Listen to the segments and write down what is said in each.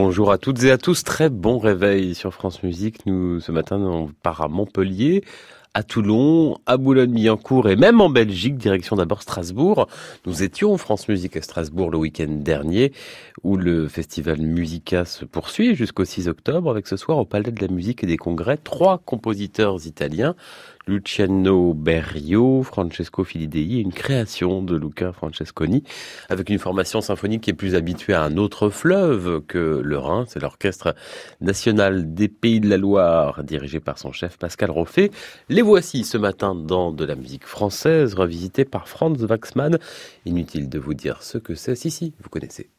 Bonjour à toutes et à tous, très bon réveil sur France Musique. Nous, ce matin, on part à Montpellier, à Toulon, à Boulogne-Billancourt et même en Belgique, direction d'abord Strasbourg. Nous étions France Musique à Strasbourg le week-end dernier, où le festival Musica se poursuit jusqu'au 6 octobre, avec ce soir au Palais de la Musique et des Congrès, trois compositeurs italiens, Luciano Berio, Francesco Filidei, une création de Luca Francesconi, avec une formation symphonique qui est plus habituée à un autre fleuve que le Rhin. C'est l'Orchestre national des Pays de la Loire, dirigé par son chef Pascal Roffet. Les voici ce matin dans de la musique française, revisitée par Franz Waxman. Inutile de vous dire ce que c'est. Si, si, vous connaissez.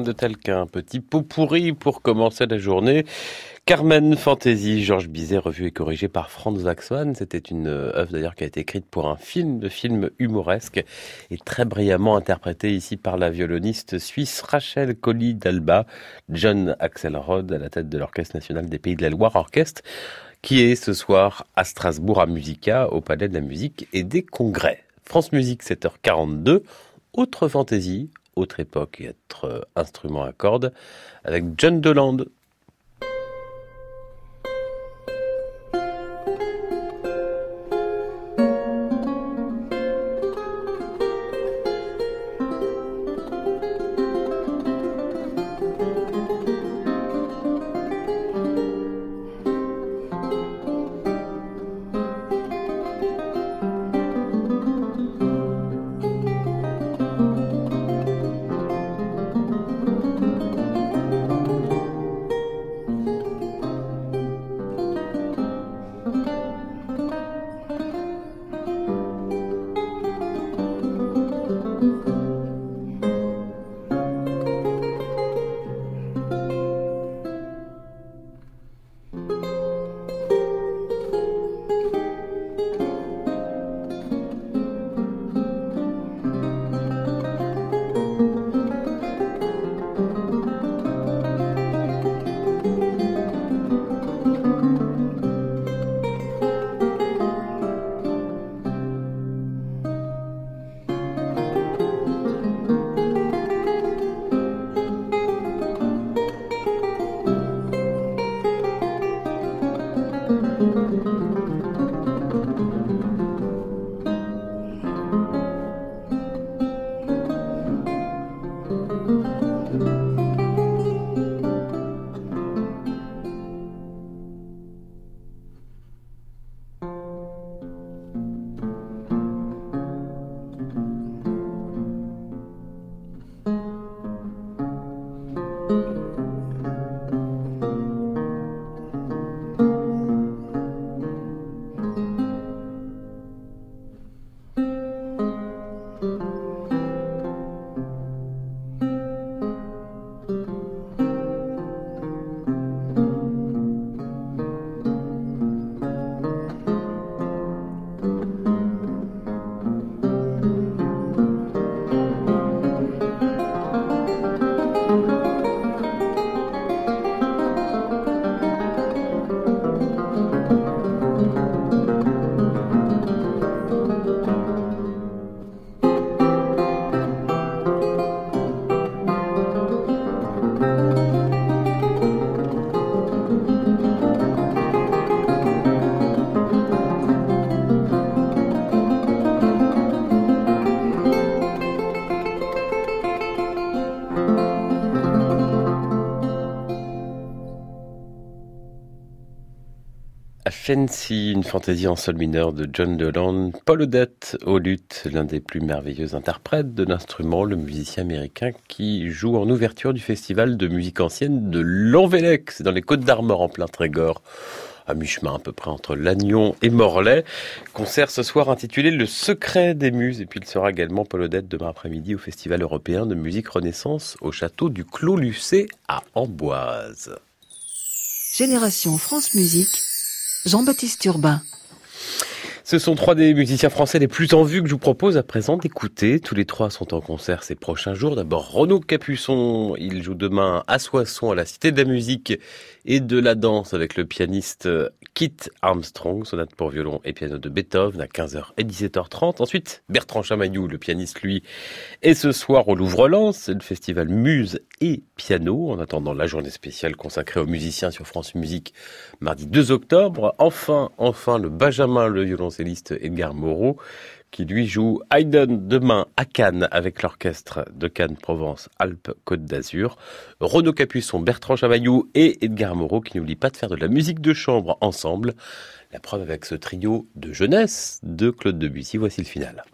De tel qu'un petit pot pourri pour commencer la journée. Carmen Fantasy, Georges Bizet, revu et corrigé par Franz Waxman. C'était une œuvre d'ailleurs qui a été écrite pour un film, de film humoresque et très brillamment interprété ici par la violoniste suisse Rachel Colli d'Alba, John Axelrod à la tête de l'Orchestre national des Pays de la Loire, orchestre qui est ce soir à Strasbourg à Musica, au Palais de la Musique et des Congrès. France Musique 7h42, autre fantaisie, autre époque et autre instrument à cordes avec John Deland. Fancy, une fantaisie en sol mineur de John Deland, Paul Odette au luth, l'un des plus merveilleux interprètes de l'instrument, le musicien américain qui joue en ouverture du festival de musique ancienne de Lanvellec, c'est dans les Côtes d'Armor en plein Trégor à mi-chemin à peu près entre Lannion et Morlaix. Concert ce soir intitulé Le secret des muses. Et puis il sera également Paul Odette demain après-midi au Festival européen de musique Renaissance au château du Clos Lucé à Amboise. Génération France Musique Jean-Baptiste Urbain. Ce sont trois des musiciens français les plus en vue que je vous propose à présent d'écouter. Tous les trois sont en concert ces prochains jours. D'abord Renaud Capuçon, il joue demain à Soissons à la Cité de la Musique et de la danse avec le pianiste Kit Armstrong, sonate pour violon et piano de Beethoven à 15h et 17h30. Ensuite, Bertrand Chamaillou, le pianiste lui, est ce soir au Louvre-Lens, le festival Muse et Piano, en attendant la journée spéciale consacrée aux musiciens sur France Musique mardi 2 octobre. Enfin, enfin, le Benjamin, le violoncelliste Edgar Moreau, qui lui joue Haydn demain à Cannes avec l'orchestre de Cannes Provence Alpes Côte d'Azur. Renaud Capuçon, Bertrand Chavaillou et Edgar Moreau qui n'oublient pas de faire de la musique de chambre ensemble. La preuve avec ce trio de jeunesse de Claude Debussy. Voici le final.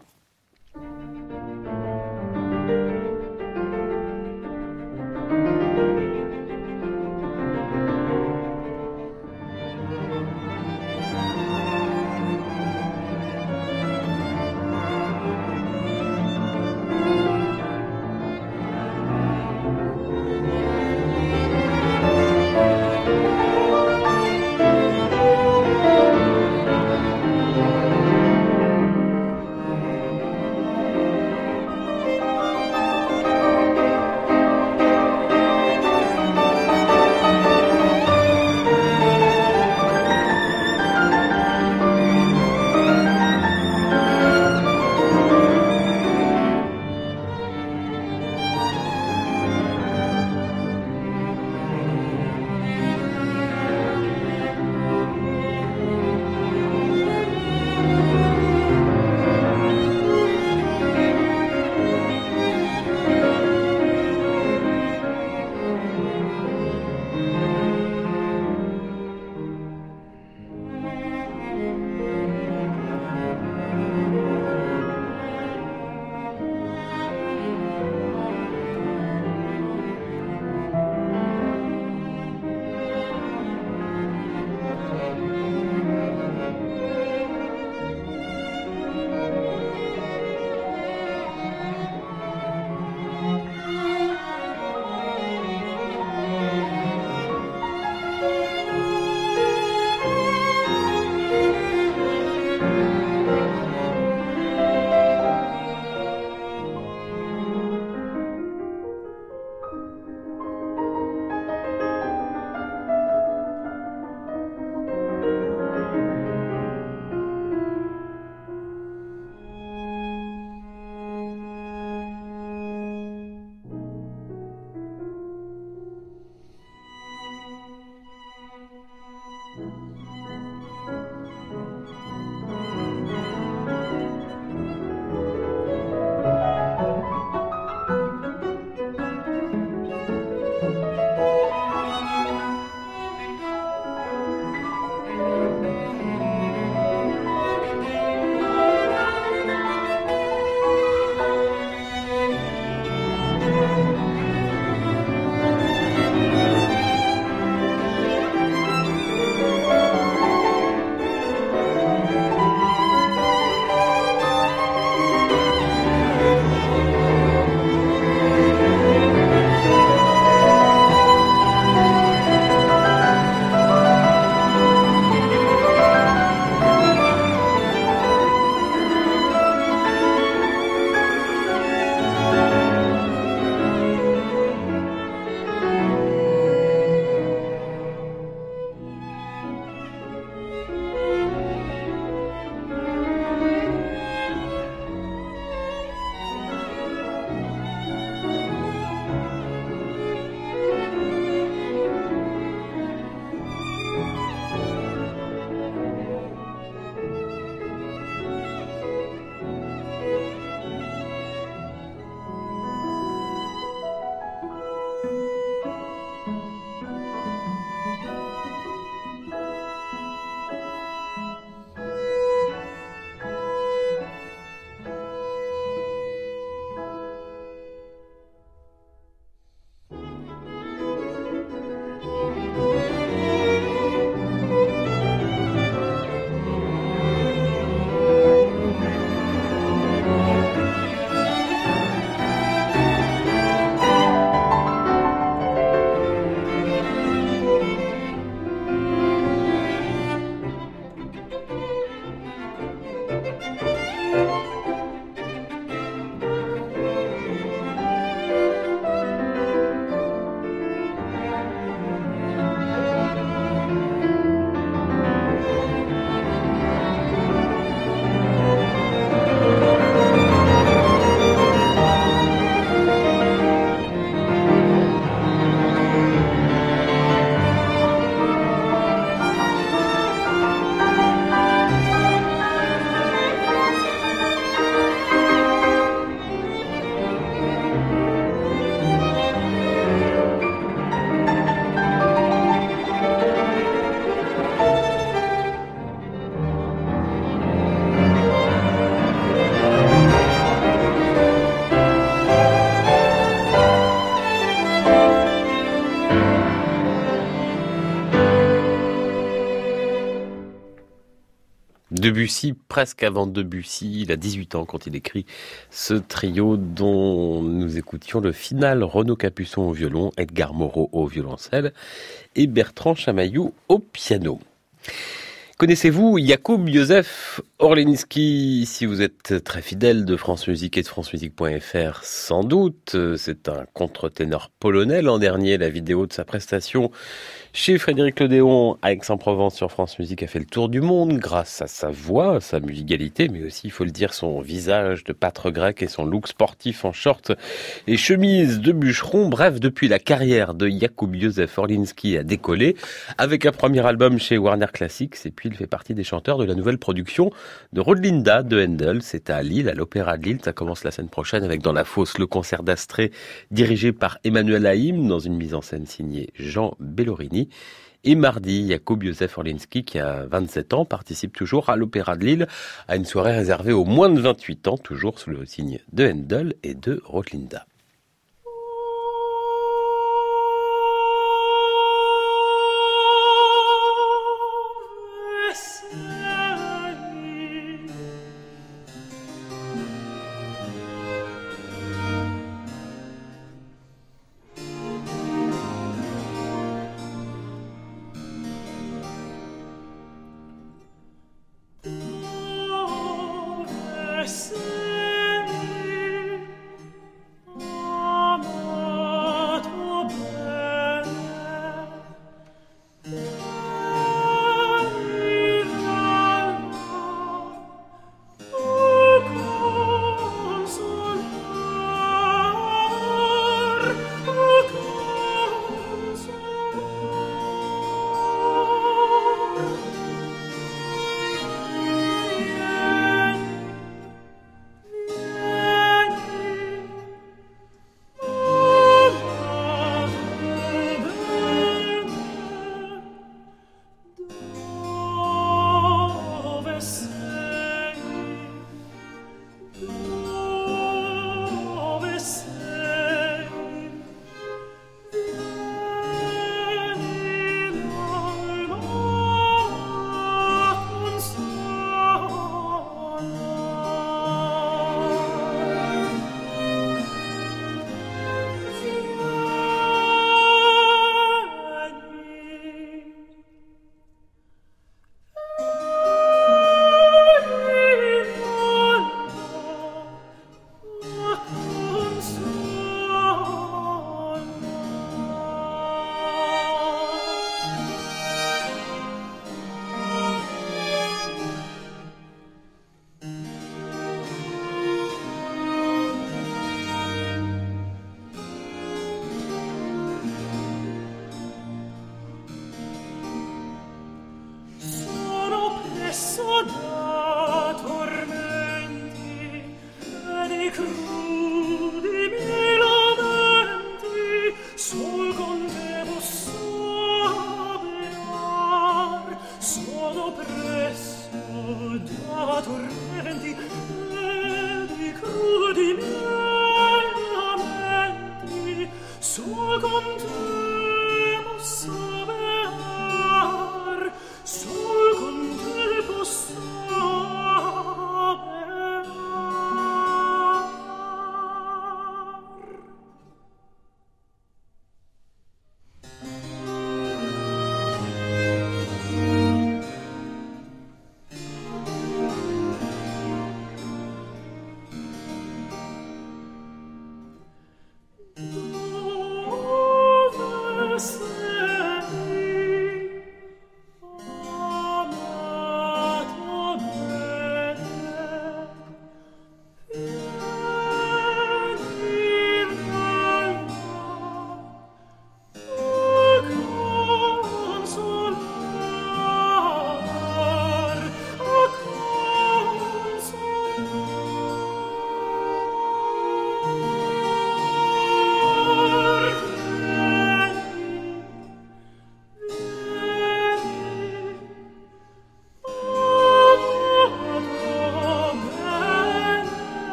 Debussy, presque avant Debussy, il a 18 ans quand il écrit ce trio dont nous écoutions le final Renaud Capuçon au violon, Edgar Moreau au violoncelle et Bertrand Chamaillou au piano. Connaissez-vous Jakub Józef Orlinski Si vous êtes très fidèle de France Musique et de francemusique.fr, sans doute, c'est un contre-ténor polonais. L'an dernier, la vidéo de sa prestation chez Frédéric Lodéon à Aix-en-Provence sur France Musique a fait le tour du monde grâce à sa voix, sa musicalité, mais aussi, il faut le dire, son visage de pâtre grec et son look sportif en short et chemise de bûcheron. Bref, depuis la carrière de Jakub Józef Orlinski a décollé avec un premier album chez Warner Classics et puis il fait partie des chanteurs de la nouvelle production de Rodlinda de Handel. C'est à Lille, à l'Opéra de Lille. Ça commence la semaine prochaine avec dans la fosse le concert d'Astrée dirigé par Emmanuel Haïm dans une mise en scène signée Jean Bellorini. Et mardi, Jakub Józef Orlinski, qui a 27 ans, participe toujours à l'Opéra de Lille, à une soirée réservée aux moins de 28 ans, toujours sous le signe de Handel et de Rotlinda.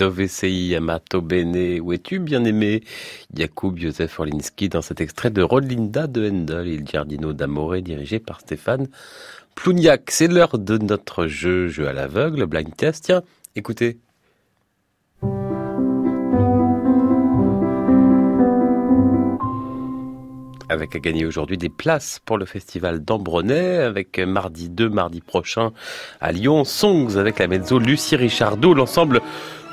Dove sei amato bene, où es-tu bien aimé Jakub Josef Orlinski dans cet extrait de Rolinda de Handel, Il Giardino d'Amore, dirigé par Stéphane Plouniac. C'est l'heure de notre jeu, jeu à l'aveugle, blind test. Tiens, écoutez. avec à gagner aujourd'hui des places pour le festival d'Ambronay, avec mardi 2, mardi prochain à Lyon, Songs avec la mezzo Lucie Richardot, l'ensemble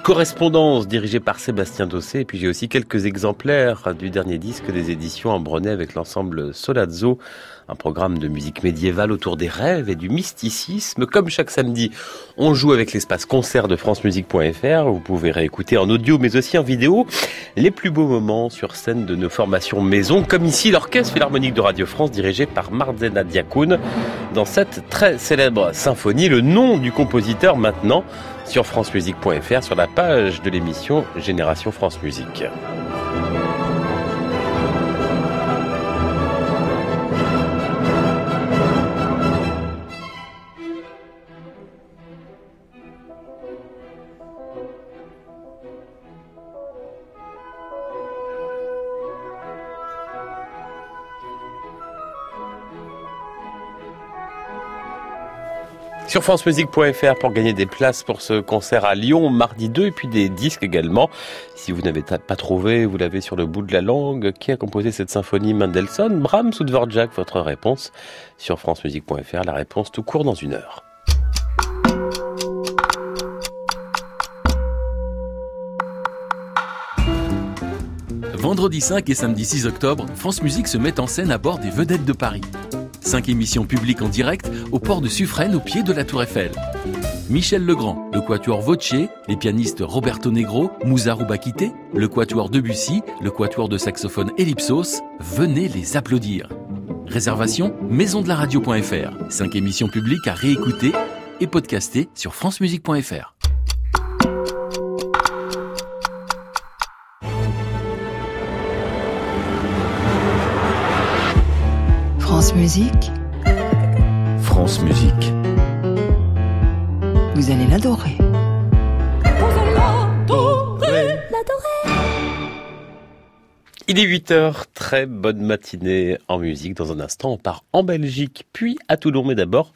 Correspondance dirigée par Sébastien Dossé. Et puis j'ai aussi quelques exemplaires du dernier disque des éditions Ambronay avec l'ensemble Solazzo un programme de musique médiévale autour des rêves et du mysticisme. Comme chaque samedi, on joue avec l'espace concert de francemusique.fr. Vous pouvez réécouter en audio mais aussi en vidéo les plus beaux moments sur scène de nos formations maison, comme ici l'Orchestre Philharmonique de Radio France dirigé par Marzena Diakoun dans cette très célèbre symphonie. Le nom du compositeur maintenant sur francemusique.fr sur la page de l'émission Génération France Musique. Sur francemusique.fr pour gagner des places pour ce concert à Lyon mardi 2 et puis des disques également. Si vous n'avez pas trouvé, vous l'avez sur le bout de la langue, qui a composé cette symphonie Mendelssohn, Brahms ou Dvorak? Votre réponse sur francemusique.fr, la réponse tout court dans une heure. Vendredi 5 et samedi 6 octobre, France Musique se met en scène à bord des vedettes de Paris. Cinq émissions publiques en direct au port de Suffren au pied de la Tour Eiffel. Michel Legrand, le quatuor Voce, les pianistes Roberto Negro, Moussa Bakité, le quatuor Debussy, le quatuor de saxophone Ellipsos, venez les applaudir. Réservation maisondelaradio.fr. Cinq émissions publiques à réécouter et podcaster sur francemusique.fr. France Musique. France Musique. Vous allez l'adorer. Vous allez l'adorer. L'adorer. Il est 8h, très bonne matinée en musique. Dans un instant, on part en Belgique, puis à Toulon. Mais d'abord,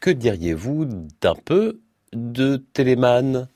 que diriez-vous d'un peu de Téléman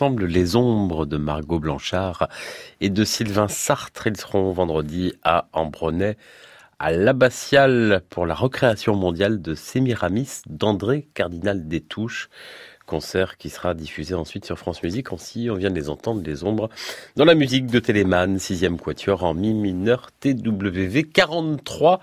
Les Ombres de Margot Blanchard et de Sylvain Sartre. Ils seront vendredi à Ambronay, à l'Abbatiale pour la recréation mondiale de Sémiramis d'André Cardinal Détouche. Concert qui sera diffusé ensuite sur France Musique. Ainsi, on vient de les entendre, Les Ombres, dans la musique de Téléman, sixième quatuor en mi mineur TWV 43,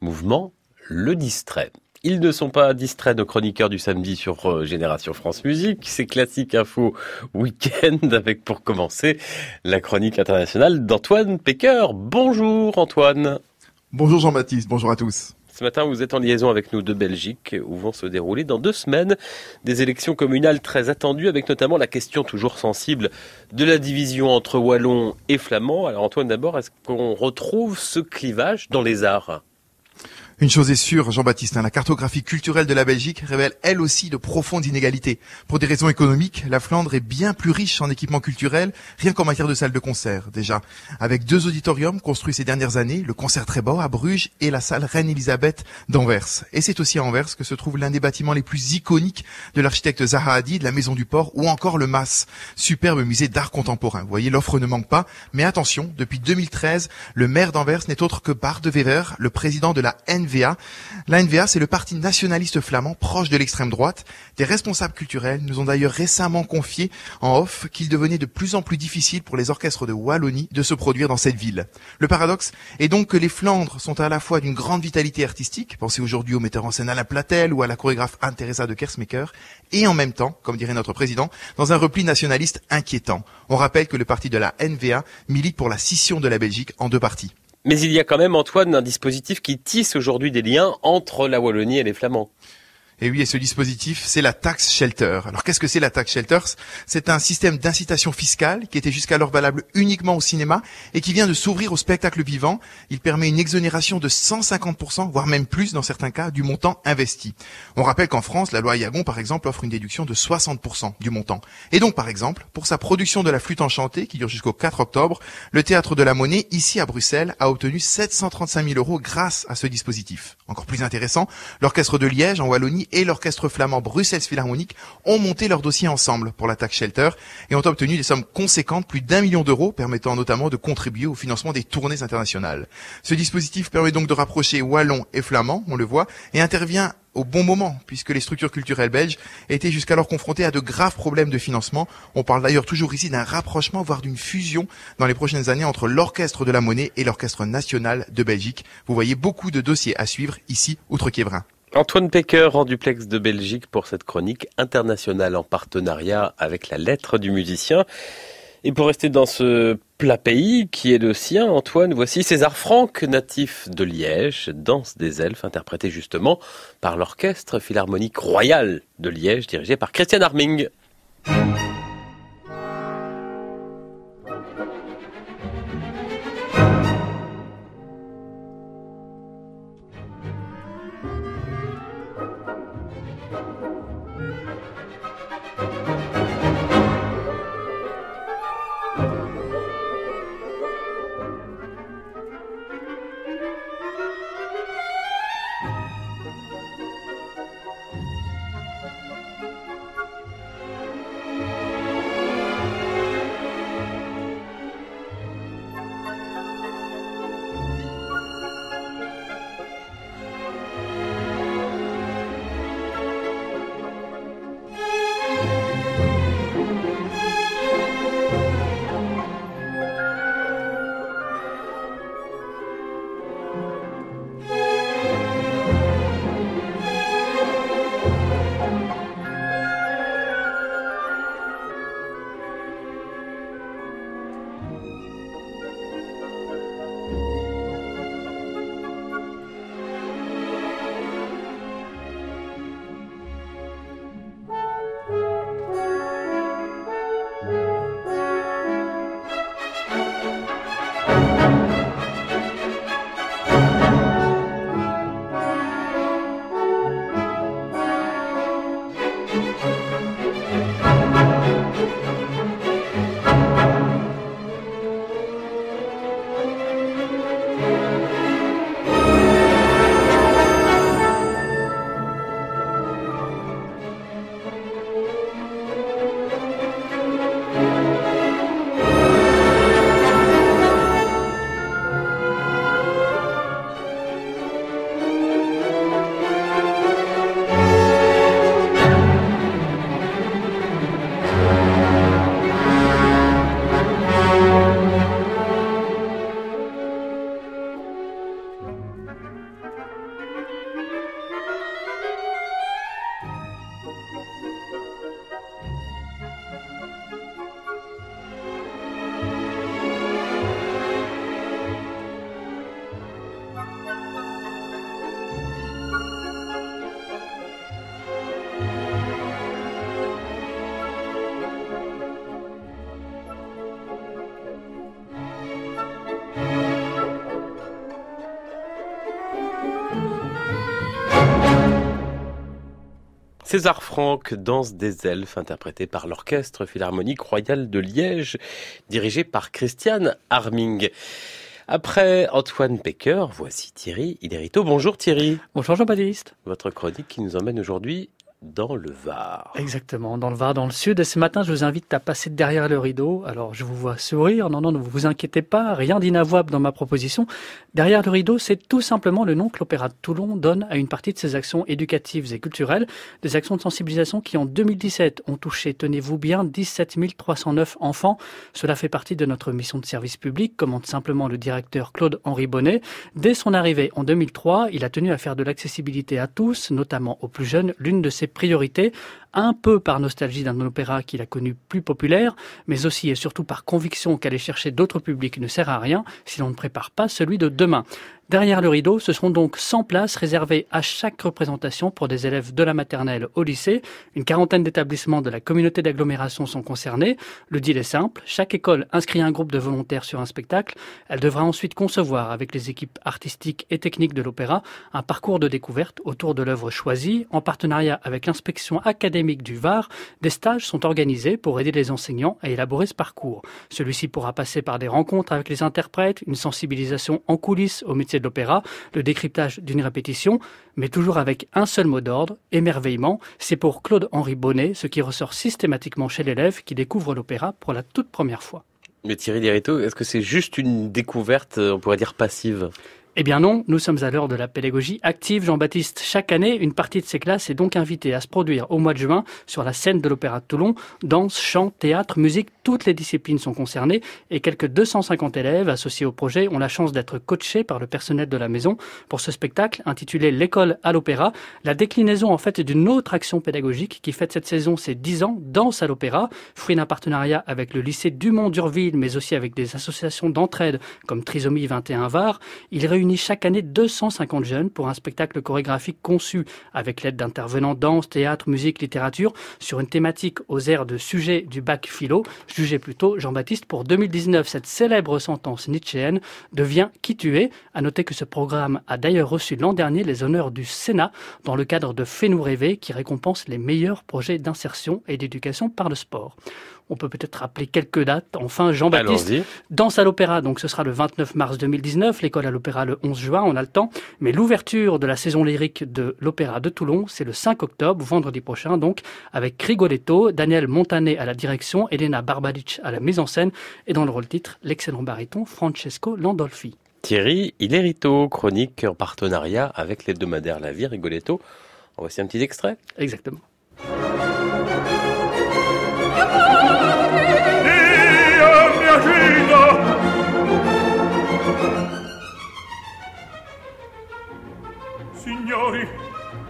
mouvement Le Distrait. Ils ne sont pas distraits nos chroniqueurs du samedi sur euh, Génération France Musique. C'est classique info week-end avec pour commencer la chronique internationale d'Antoine Pecker. Bonjour Antoine. Bonjour Jean-Baptiste, bonjour à tous. Ce matin, vous êtes en liaison avec nous de Belgique, où vont se dérouler dans deux semaines des élections communales très attendues, avec notamment la question toujours sensible de la division entre Wallons et Flamands. Alors Antoine, d'abord, est-ce qu'on retrouve ce clivage dans les arts? Une chose est sûre, Jean-Baptiste, hein, la cartographie culturelle de la Belgique révèle elle aussi de profondes inégalités. Pour des raisons économiques, la Flandre est bien plus riche en équipements culturels, rien qu'en matière de salles de concert, déjà. Avec deux auditoriums construits ces dernières années, le Concert beau à Bruges et la salle Reine-Elisabeth d'Anvers. Et c'est aussi à Anvers que se trouve l'un des bâtiments les plus iconiques de l'architecte Zaha Hadid, la Maison du Port, ou encore le MAS, superbe musée d'art contemporain. Vous voyez, l'offre ne manque pas, mais attention, depuis 2013, le maire d'Anvers n'est autre que Bart de Wever, le président de la N la NVA, c'est le parti nationaliste flamand proche de l'extrême droite. Des responsables culturels nous ont d'ailleurs récemment confié en off qu'il devenait de plus en plus difficile pour les orchestres de Wallonie de se produire dans cette ville. Le paradoxe est donc que les Flandres sont à la fois d'une grande vitalité artistique, pensez aujourd'hui au metteur en scène Alain Platel ou à la chorégraphe Teresa de Kersmaker, et en même temps, comme dirait notre président, dans un repli nationaliste inquiétant. On rappelle que le parti de la NVA milite pour la scission de la Belgique en deux parties. Mais il y a quand même, Antoine, un dispositif qui tisse aujourd'hui des liens entre la Wallonie et les Flamands. Et oui, et ce dispositif, c'est la taxe shelter. Alors qu'est-ce que c'est la taxe shelter? C'est un système d'incitation fiscale qui était jusqu'alors valable uniquement au cinéma et qui vient de s'ouvrir au spectacle vivant. Il permet une exonération de 150%, voire même plus dans certains cas, du montant investi. On rappelle qu'en France, la loi Yagon, par exemple, offre une déduction de 60% du montant. Et donc, par exemple, pour sa production de la flûte enchantée, qui dure jusqu'au 4 octobre, le Théâtre de la Monnaie, ici à Bruxelles, a obtenu 735 000 euros grâce à ce dispositif. Encore plus intéressant, l'Orchestre de Liège, en Wallonie, et l'orchestre flamand Bruxelles Philharmonique ont monté leur dossier ensemble pour l'attaque Shelter et ont obtenu des sommes conséquentes, plus d'un million d'euros, permettant notamment de contribuer au financement des tournées internationales. Ce dispositif permet donc de rapprocher Wallon et Flamand, on le voit, et intervient au bon moment, puisque les structures culturelles belges étaient jusqu'alors confrontées à de graves problèmes de financement. On parle d'ailleurs toujours ici d'un rapprochement, voire d'une fusion dans les prochaines années entre l'Orchestre de la Monnaie et l'Orchestre National de Belgique. Vous voyez beaucoup de dossiers à suivre ici, outre-Quiévrin. Antoine Pecker en duplex de Belgique pour cette chronique internationale en partenariat avec la lettre du musicien. Et pour rester dans ce plat pays qui est le sien, Antoine, voici César Franck, natif de Liège, Danse des elfes, interprété justement par l'Orchestre Philharmonique Royal de Liège, dirigé par Christian Arming. César Franck, Danse des elfes, interprété par l'Orchestre Philharmonique Royal de Liège, dirigé par Christiane Arming. Après Antoine Pecker, voici Thierry Iderito. Bonjour Thierry. Bonjour Jean-Baptiste. Votre chronique qui nous emmène aujourd'hui dans le Var. Exactement, dans le Var, dans le Sud. Et ce matin, je vous invite à passer derrière le rideau. Alors, je vous vois sourire. Non, non, ne vous inquiétez pas. Rien d'inavouable dans ma proposition. Derrière le rideau, c'est tout simplement le nom que l'Opéra de Toulon donne à une partie de ses actions éducatives et culturelles. Des actions de sensibilisation qui, en 2017, ont touché, tenez-vous bien, 17 309 enfants. Cela fait partie de notre mission de service public, commente simplement le directeur Claude-Henri Bonnet. Dès son arrivée en 2003, il a tenu à faire de l'accessibilité à tous, notamment aux plus jeunes, l'une de ses priorités, un peu par nostalgie d'un opéra qu'il a connu plus populaire, mais aussi et surtout par conviction qu'aller chercher d'autres publics ne sert à rien si l'on ne prépare pas celui de demain. Derrière le rideau, ce seront donc 100 places réservées à chaque représentation pour des élèves de la maternelle au lycée. Une quarantaine d'établissements de la communauté d'agglomération sont concernés. Le deal est simple. Chaque école inscrit un groupe de volontaires sur un spectacle. Elle devra ensuite concevoir avec les équipes artistiques et techniques de l'opéra un parcours de découverte autour de l'œuvre choisie. En partenariat avec l'inspection académique du Var, des stages sont organisés pour aider les enseignants à élaborer ce parcours. Celui-ci pourra passer par des rencontres avec les interprètes, une sensibilisation en coulisses au métier de l'opéra, le décryptage d'une répétition, mais toujours avec un seul mot d'ordre, émerveillement. C'est pour Claude-Henri Bonnet ce qui ressort systématiquement chez l'élève qui découvre l'opéra pour la toute première fois. Mais Thierry Lériteau, est-ce que c'est juste une découverte, on pourrait dire passive? Eh bien non, nous sommes à l'heure de la pédagogie active. Jean-Baptiste, chaque année, une partie de ces classes est donc invitée à se produire au mois de juin sur la scène de l'Opéra de Toulon. Danse, chant, théâtre, musique, toutes les disciplines sont concernées et quelques 250 élèves associés au projet ont la chance d'être coachés par le personnel de la maison pour ce spectacle intitulé L'école à l'opéra, la déclinaison en fait d'une autre action pédagogique qui fête cette saison ses 10 ans, Danse à l'opéra, fruit d'un partenariat avec le lycée Dumont-Durville mais aussi avec des associations d'entraide comme Trisomie 21 Var. Il réunit chaque année 250 jeunes pour un spectacle chorégraphique conçu avec l'aide d'intervenants danse, théâtre, musique, littérature sur une thématique aux airs de sujet du bac philo. Jugez plutôt Jean-Baptiste pour 2019. Cette célèbre sentence nietzschéenne devient qui tu es. À noter que ce programme a d'ailleurs reçu l'an dernier les honneurs du Sénat dans le cadre de Fais-nous rêver qui récompense les meilleurs projets d'insertion et d'éducation par le sport. On peut peut-être rappeler quelques dates. Enfin, Jean-Baptiste, danse à l'opéra, donc ce sera le 29 mars 2019, l'école à l'opéra le 11 juin, on a le temps. Mais l'ouverture de la saison lyrique de l'opéra de Toulon, c'est le 5 octobre, vendredi prochain, donc, avec Rigoletto, Daniel Montané à la direction, Elena Barbadic à la mise en scène, et dans le rôle titre, l'excellent baryton Francesco Landolfi. Thierry Ilerito, chronique en partenariat avec l'hebdomadaire La Vie Rigoletto. Voici un petit extrait. Exactement.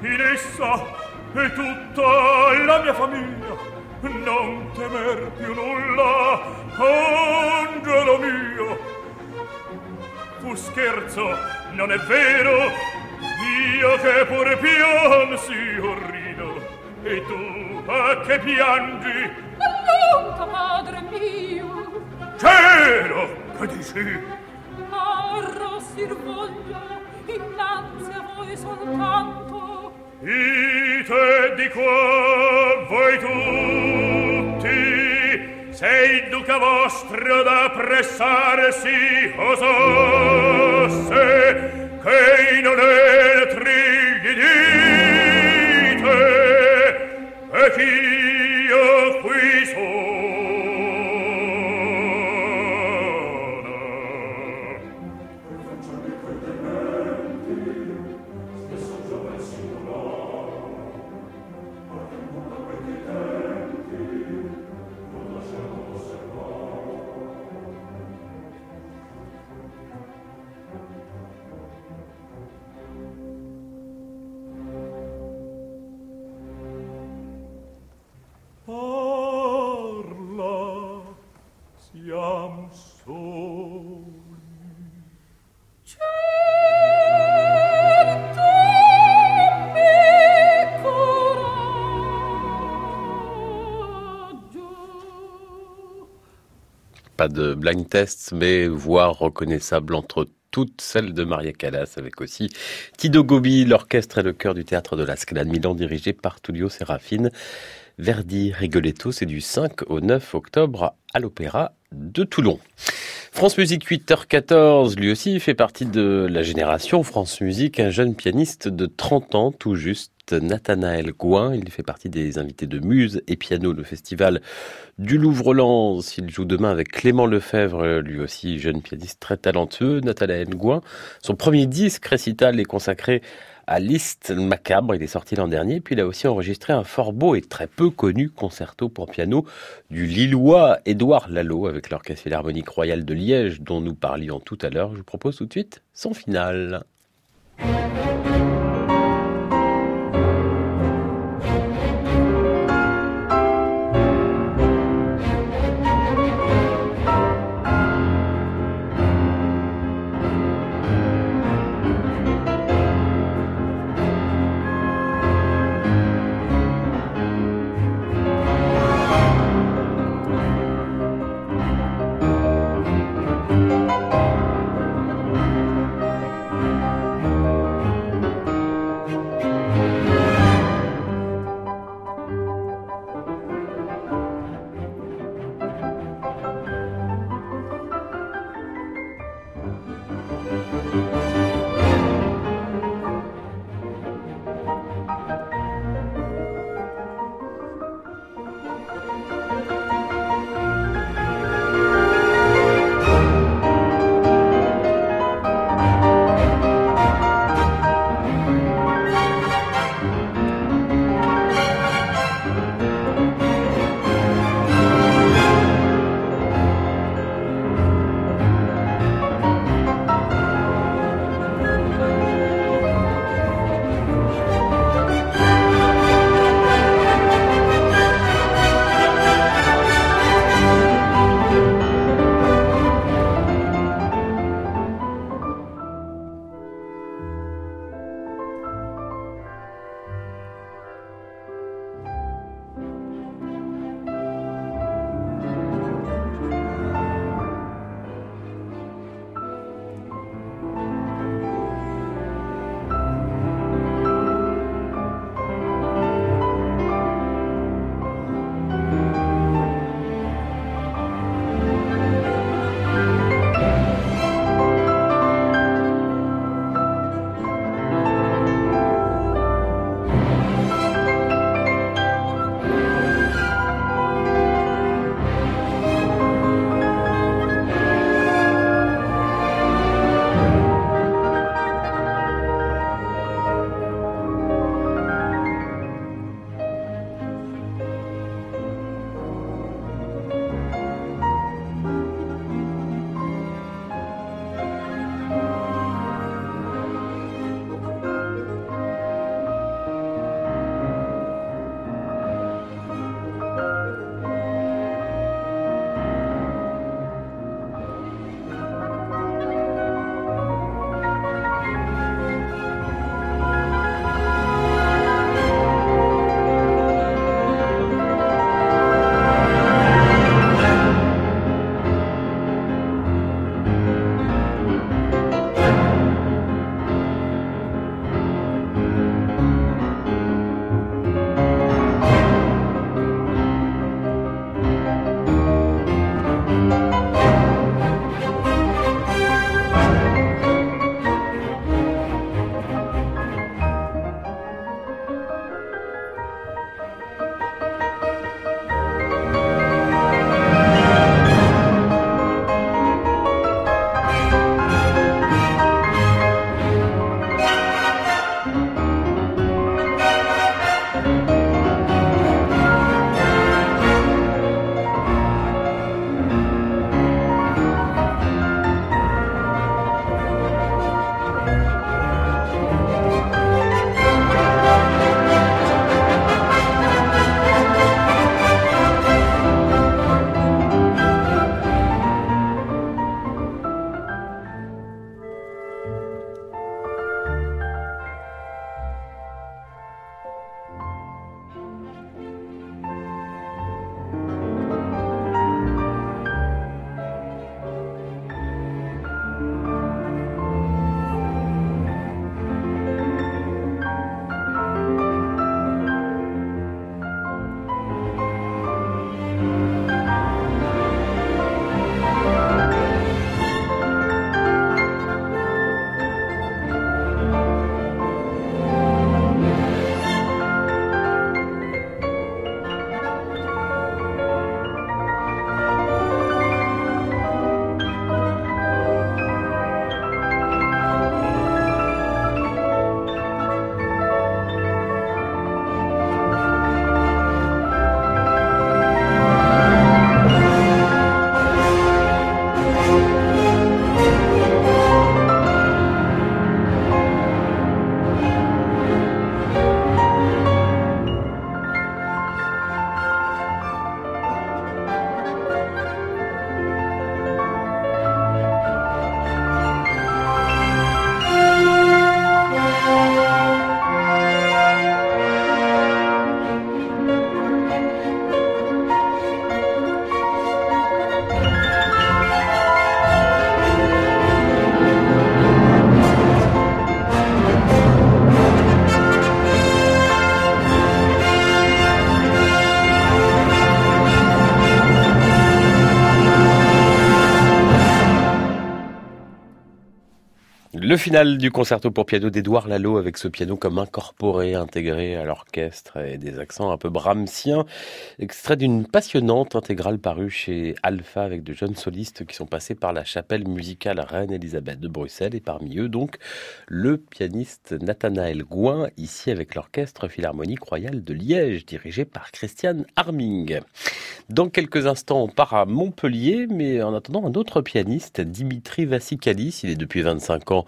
In essa è tutta la mia famiglia. Non temer più nulla, angelo mio. Fu scherzo, non è vero, io che pure piansi orrido. E tu, a che piangi? Allonta, padre mio. Cielo, che dici? Arrossir voglio innanzi a voi soltanto. ite di qua voi tutti se il duca vostro da pressarsi osasse che non è gli dite e ch'io qui sono De blind test, mais voix reconnaissable entre toutes celles de Maria Callas, avec aussi Tido Gobi, l'orchestre et le chœur du théâtre de la Scala de Milan, dirigé par Tullio Serafine. Verdi Rigoletto, c'est du 5 au 9 octobre à l'Opéra de Toulon. France Musique 8h14, lui aussi fait partie de la génération France Musique, un jeune pianiste de 30 ans tout juste, Nathanaël Gouin. Il fait partie des invités de Muse et Piano, le festival du Louvre-Lens. Il joue demain avec Clément Lefebvre, lui aussi jeune pianiste très talentueux. Nathanaël Gouin, son premier disque récital est consacré à Liszt Macabre. Il est sorti l'an dernier. Puis il a aussi enregistré un fort beau et très peu connu concerto pour piano du Lillois Édouard Lalo avec l'Orchestre Philharmonique Royal de Liège dont nous parlions tout à l'heure. Je vous propose tout de suite son final. Le final du concerto pour piano d'Édouard Lalo avec ce piano comme incorporé, intégré à l'orchestre et des accents un peu brahmsiens, extrait d'une passionnante intégrale parue chez Alpha avec de jeunes solistes qui sont passés par la chapelle musicale Reine-Elisabeth de Bruxelles et parmi eux donc le pianiste Nathanaël Gouin ici avec l'orchestre philharmonique royal de Liège dirigé par Christian Arming. Dans quelques instants on part à Montpellier mais en attendant un autre pianiste Dimitri Vassikalis, il est depuis 25 ans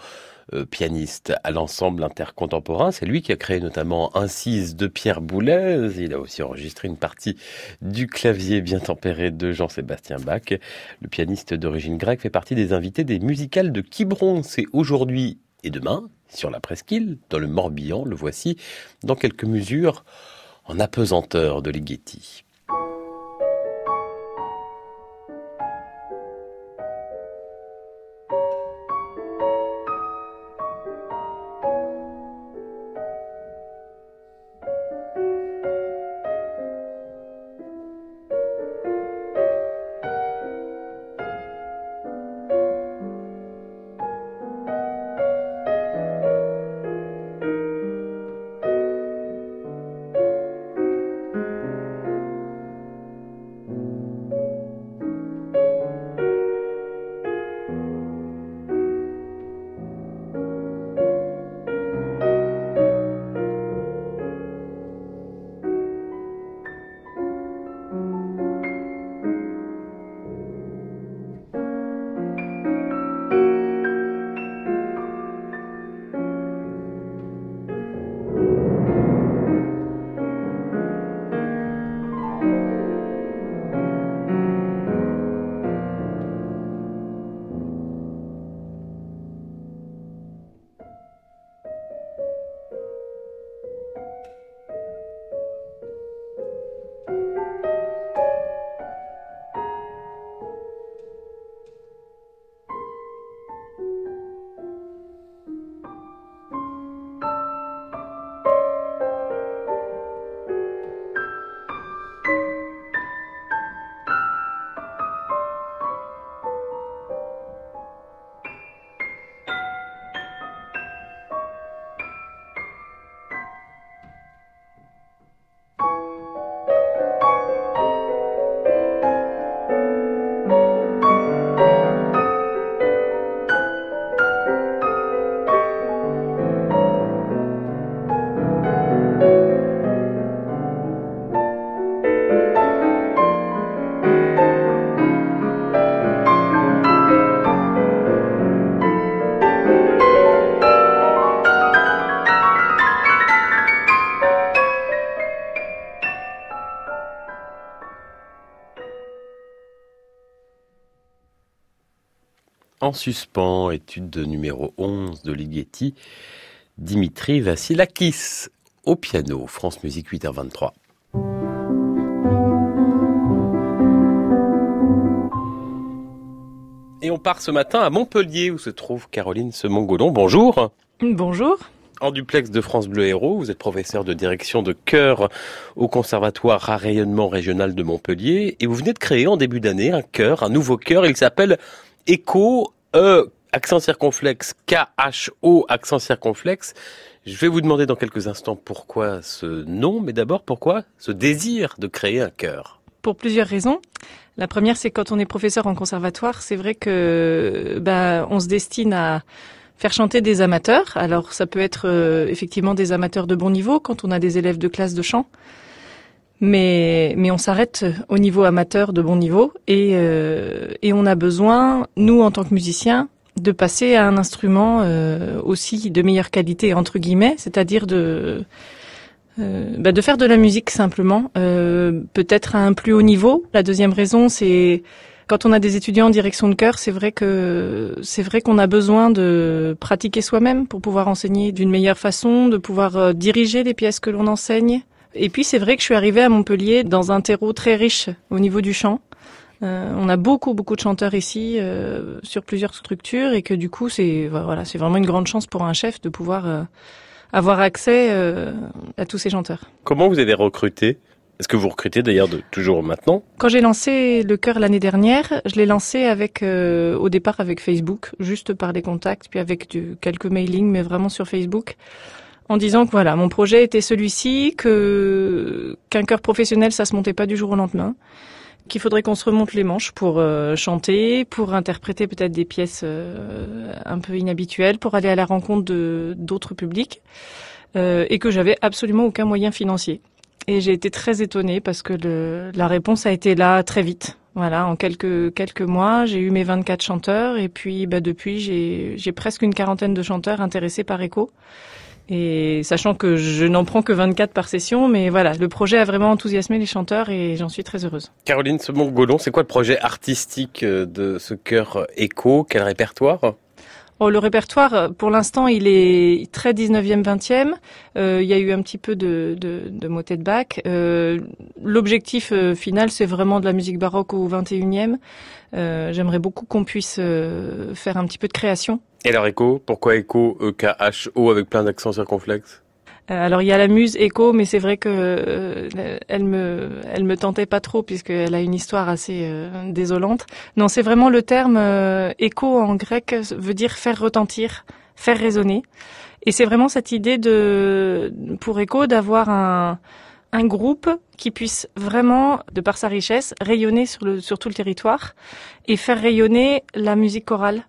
pianiste à l'ensemble intercontemporain. C'est lui qui a créé notamment Incise de Pierre Boulez. Il a aussi enregistré une partie du clavier bien tempéré de Jean-Sébastien Bach. Le pianiste d'origine grecque fait partie des invités des musicales de Quiberon. C'est aujourd'hui et demain sur la presqu'île, dans le Morbihan. Le voici dans quelques mesures en apesanteur de Ligeti. En suspens, étude numéro 11 de Ligeti, Dimitri Vassilakis au piano, France Musique 8h23. Et on part ce matin à Montpellier où se trouve Caroline Semongolon. Bonjour. Bonjour. En duplex de France Bleu Héros, vous êtes professeur de direction de chœur au Conservatoire à rayonnement régional de Montpellier et vous venez de créer en début d'année un chœur, un nouveau chœur, il s'appelle Echo, E, accent circonflexe, K-H-O, accent circonflexe. Je vais vous demander dans quelques instants pourquoi ce nom, mais d'abord pourquoi ce désir de créer un chœur. Pour plusieurs raisons. La première, c'est quand on est professeur en conservatoire, c'est vrai que ben, on se destine à faire chanter des amateurs. Alors ça peut être euh, effectivement des amateurs de bon niveau quand on a des élèves de classe de chant. Mais, mais on s'arrête au niveau amateur de bon niveau et, euh, et on a besoin, nous en tant que musiciens, de passer à un instrument euh, aussi de meilleure qualité entre guillemets, c'est-à-dire de euh, bah, de faire de la musique simplement, euh, peut-être à un plus haut niveau. La deuxième raison, c'est quand on a des étudiants en direction de chœur, c'est vrai que c'est vrai qu'on a besoin de pratiquer soi-même pour pouvoir enseigner d'une meilleure façon, de pouvoir euh, diriger les pièces que l'on enseigne. Et puis c'est vrai que je suis arrivée à Montpellier dans un terreau très riche au niveau du chant. Euh, on a beaucoup beaucoup de chanteurs ici euh, sur plusieurs structures et que du coup c'est voilà c'est vraiment une grande chance pour un chef de pouvoir euh, avoir accès euh, à tous ces chanteurs. Comment vous avez recruté? Est-ce que vous recrutez d'ailleurs de toujours maintenant? Quand j'ai lancé le chœur l'année dernière, je l'ai lancé avec euh, au départ avec Facebook, juste par des contacts, puis avec du, quelques mailings, mais vraiment sur Facebook, en disant que voilà, mon projet était celui-ci, que qu'un chœur professionnel, ça se montait pas du jour au lendemain, qu'il faudrait qu'on se remonte les manches pour euh, chanter, pour interpréter peut-être des pièces euh, un peu inhabituelles, pour aller à la rencontre de d'autres publics, euh, et que j'avais absolument aucun moyen financier. Et j'ai été très étonnée parce que le, la réponse a été là très vite. Voilà, en quelques quelques mois, j'ai eu mes 24 chanteurs et puis bah, depuis j'ai j'ai presque une quarantaine de chanteurs intéressés par Echo. Et sachant que je n'en prends que 24 par session, mais voilà, le projet a vraiment enthousiasmé les chanteurs et j'en suis très heureuse. Caroline Semon-Golon, c'est quoi le projet artistique euh, de ce chœur écho? Quel répertoire? Oh, le répertoire, pour l'instant, il est très 19e, 20e. Euh, il y a eu un petit peu de, de, de Bach. Euh, L'objectif euh, final, c'est vraiment de la musique baroque au 21e. Euh, J'aimerais beaucoup qu'on puisse euh, faire un petit peu de création. Et alors écho Pourquoi écho E-K-H-O avec plein d'accents circonflexes? Euh, alors il y a la muse Echo, mais c'est vrai que euh, elle me elle me tentait pas trop puisqu'elle a une histoire assez euh, désolante. Non, c'est vraiment le terme euh, écho en grec veut dire faire retentir, faire résonner. Et c'est vraiment cette idée de pour Echo d'avoir un un groupe qui puisse vraiment, de par sa richesse, rayonner sur le sur tout le territoire et faire rayonner la musique chorale.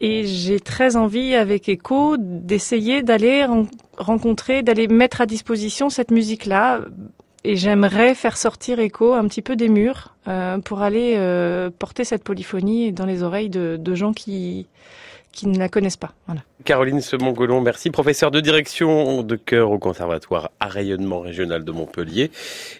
Et j'ai très envie avec Echo d'essayer d'aller ren- rencontrer, d'aller mettre à disposition cette musique-là. Et j'aimerais faire sortir Echo un petit peu des murs euh, pour aller euh, porter cette polyphonie dans les oreilles de, de gens qui qui ne la connaissent pas. Voilà. Caroline Semon-Golon, merci. Professeur de direction de chœur au Conservatoire à rayonnement régional de Montpellier.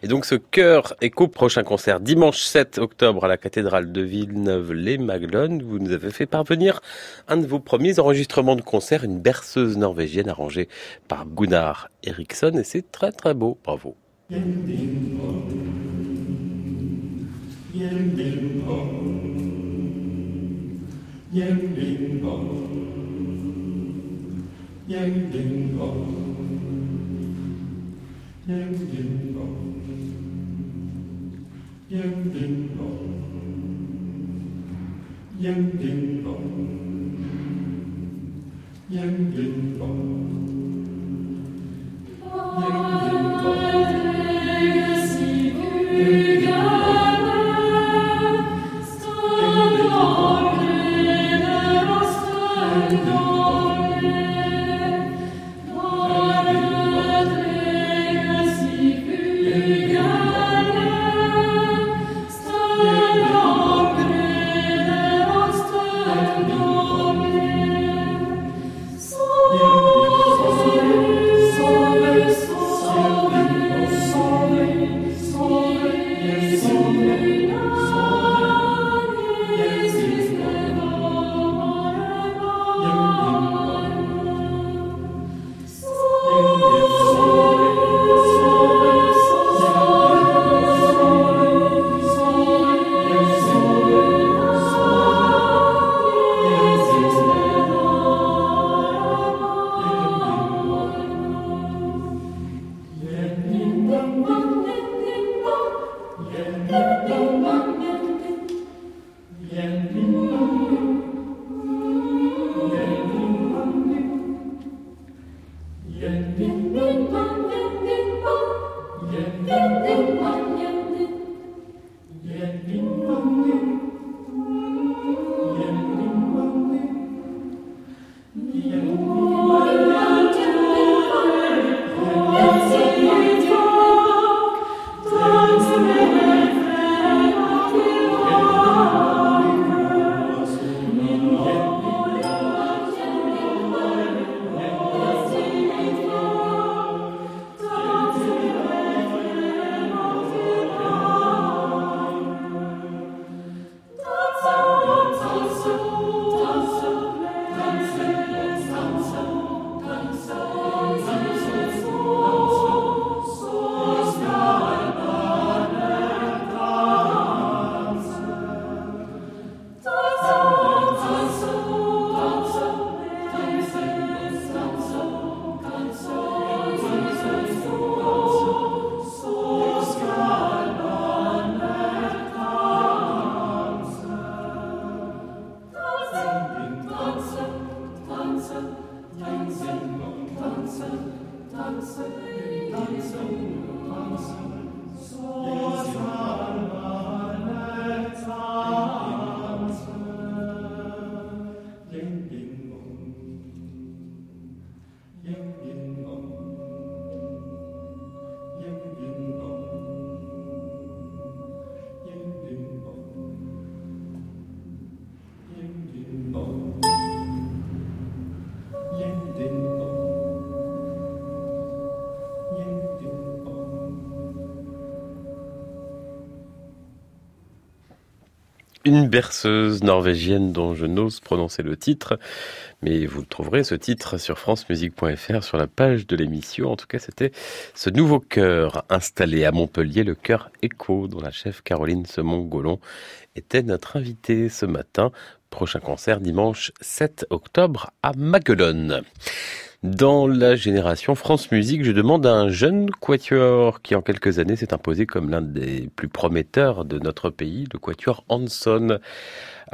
Et donc ce chœur écho prochain concert dimanche 7 octobre à la cathédrale de Villeneuve-les-Maglones. Vous nous avez fait parvenir un de vos premiers enregistrements de concert, une berceuse norvégienne arrangée par Gunnar Eriksson. Et c'est très très beau. Bravo. Yang ding dong. Yang ding dong. Yang ding dong. Yang ding dong. Yang ding dong. Yang ding dong. Yang ding dong. Yang ding dong. Une berceuse norvégienne dont je n'ose prononcer le titre, mais vous trouverez ce titre sur francemusique.fr sur la page de l'émission. En tout cas, c'était ce nouveau chœur installé à Montpellier, le chœur Echo, dont la chef Caroline Semon-Golon était notre invitée ce matin. Prochain concert dimanche 7 octobre à Maguelone. Dans la génération France Musique, je demande à un jeune quatuor qui en quelques années s'est imposé comme l'un des plus prometteurs de notre pays, le quatuor Hanson.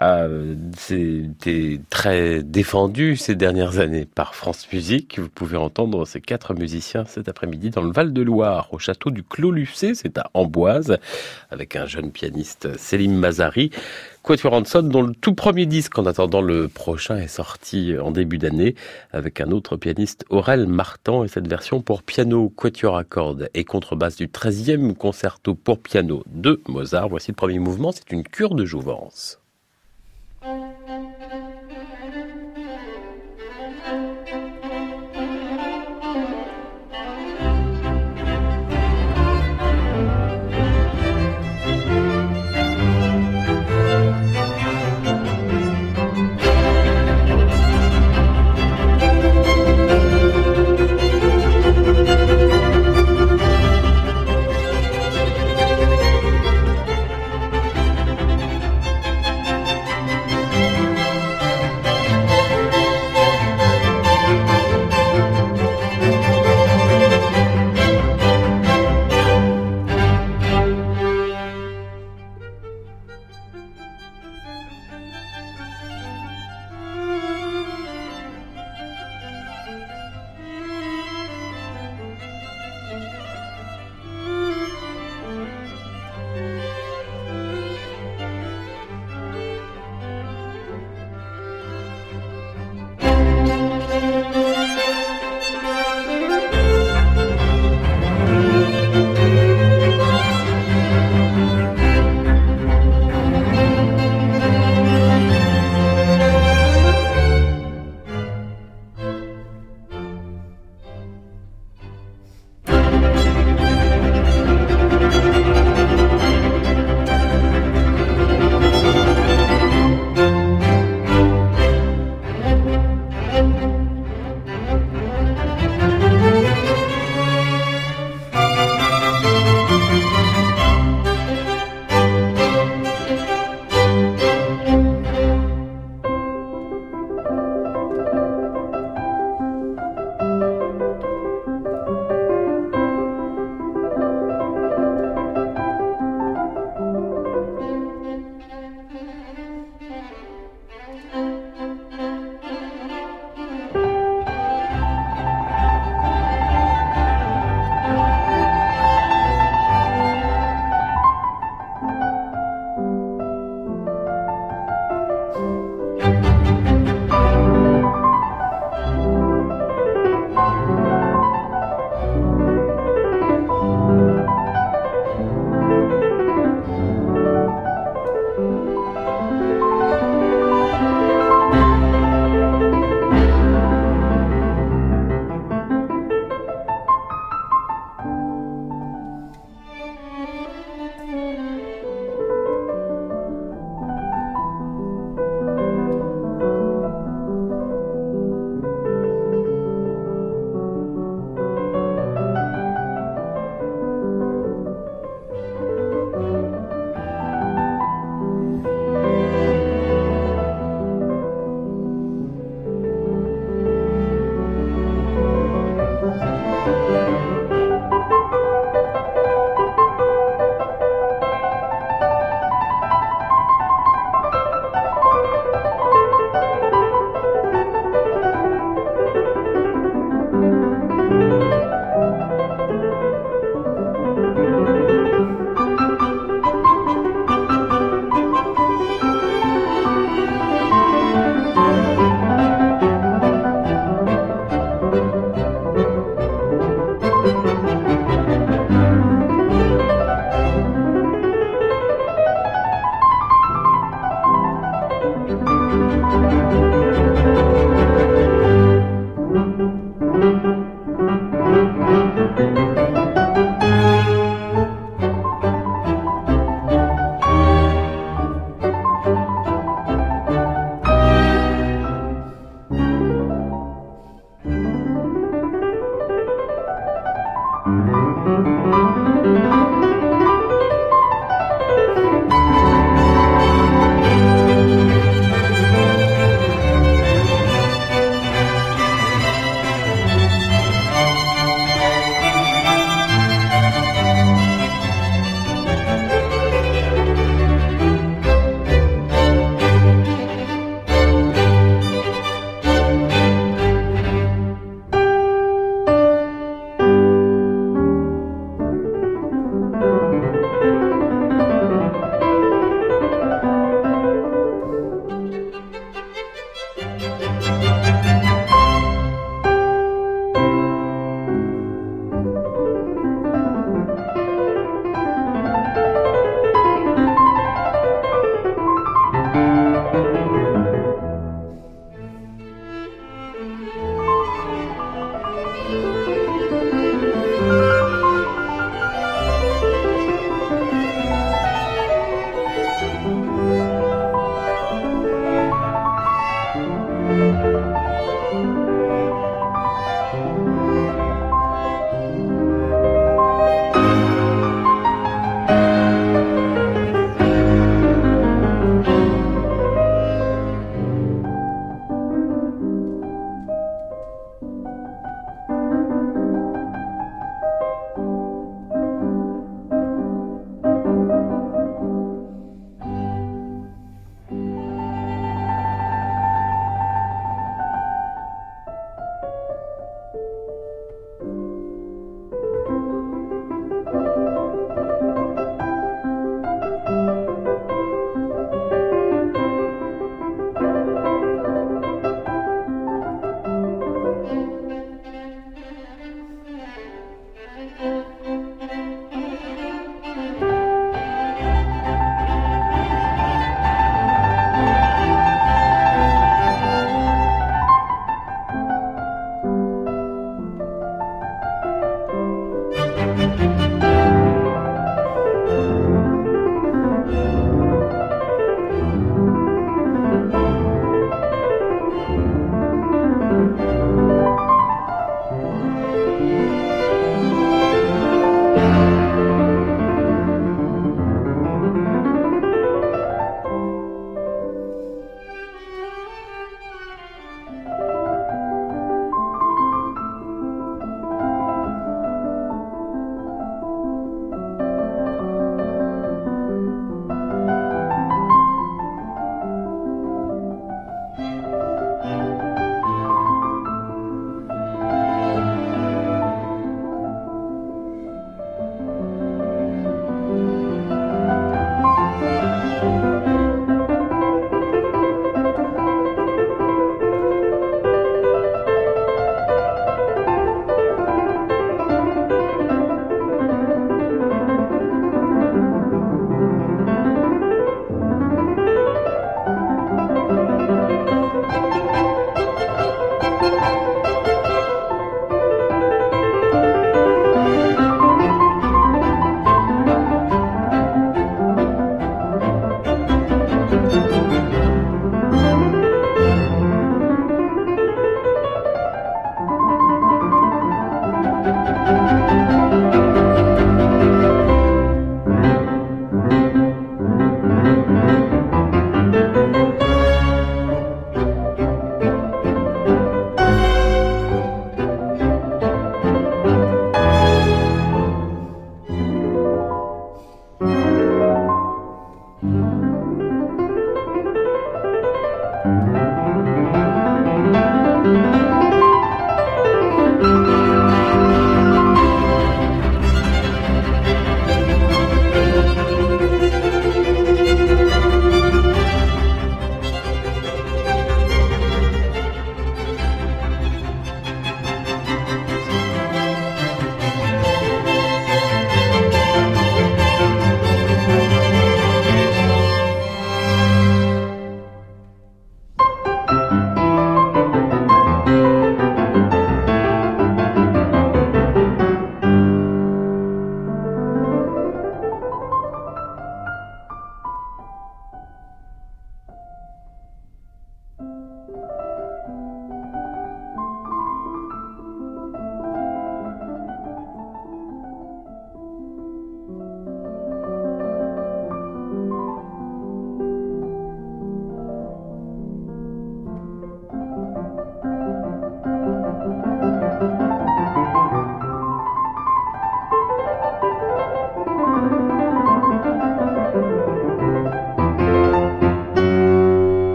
Euh, c'était très défendu ces dernières années par France Musique. Vous pouvez entendre ces quatre musiciens cet après-midi dans le Val-de-Loire, au château du Clos Lucé, c'est à Amboise, avec un jeune pianiste, Céline Mazari. Quatuor Hanson, dont le tout premier disque, en attendant le prochain, est sorti en début d'année, avec un autre pianiste, Aurel Martan, et cette version pour piano, quatuor à cordes et contrebasse du 13e concerto pour piano de Mozart. Voici le premier mouvement, c'est une cure de jouvence.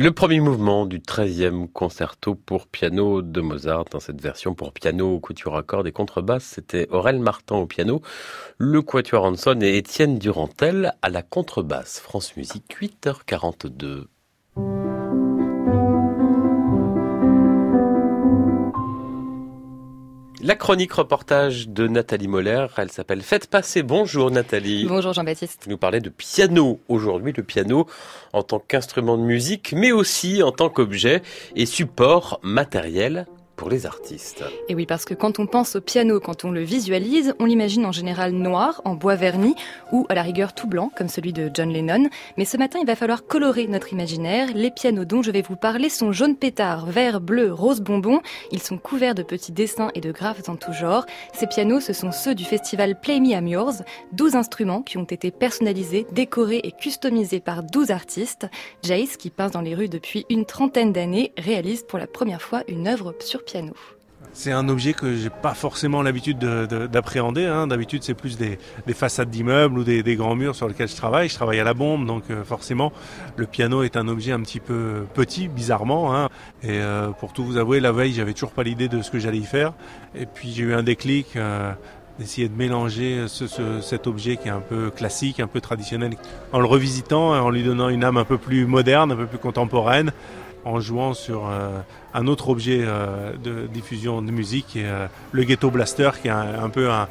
Le premier mouvement du 13e concerto pour piano de Mozart, dans cette version pour piano, quatuor à cordes et contrebasse, c'était Aurel Martin au piano, le quatuor Hanson et Étienne Durantel à la contrebasse. France Musique, 8h42. La chronique reportage de Nathalie Moller, elle s'appelle Faites passer. Bonjour Nathalie. Bonjour Jean-Baptiste. Vous nous parlez de piano aujourd'hui, le piano en tant qu'instrument de musique, mais aussi en tant qu'objet et support matériel Et oui, parce que quand on pense au piano, quand on le visualise, on l'imagine en général noir, en bois verni, ou à la rigueur tout blanc, comme celui de John Lennon. Mais ce matin, il va falloir colorer notre imaginaire. Les pianos dont je vais vous parler sont jaune pétard, vert, bleu, rose bonbon. Ils sont couverts de petits dessins et de graphes en tout genre. Ces pianos, ce sont ceux du festival Play Me I'm Yours. 12 instruments qui ont été personnalisés, décorés et customisés par 12 artistes. Jace, qui passe dans les rues depuis une trentaine d'années, réalise pour la première fois une œuvre sur C'est un objet que j'ai pas forcément l'habitude d'appréhender. Hein. D'habitude, c'est plus des, des façades d'immeubles ou des, grands murs sur lesquels je travaille. Je travaille à la bombe, donc euh, forcément, le piano est un objet un petit peu petit, bizarrement. Hein. Et euh, pour tout vous avouer, la veille, j'avais toujours pas l'idée de ce que j'allais y faire. Et puis j'ai eu un déclic. Euh, d'essayer de mélanger ce, ce, cet objet qui est un peu classique, un peu traditionnel, en le revisitant, en lui donnant une âme un peu plus moderne, un peu plus contemporaine, en jouant sur un autre objet euh, de diffusion de musique, euh, le Ghetto Blaster, qui est un, peu un,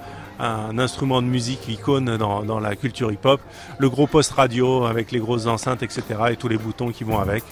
instrument de musique icône dans la culture hip-hop, le gros poste radio avec les grosses enceintes, etc., et tous les boutons qui vont avec.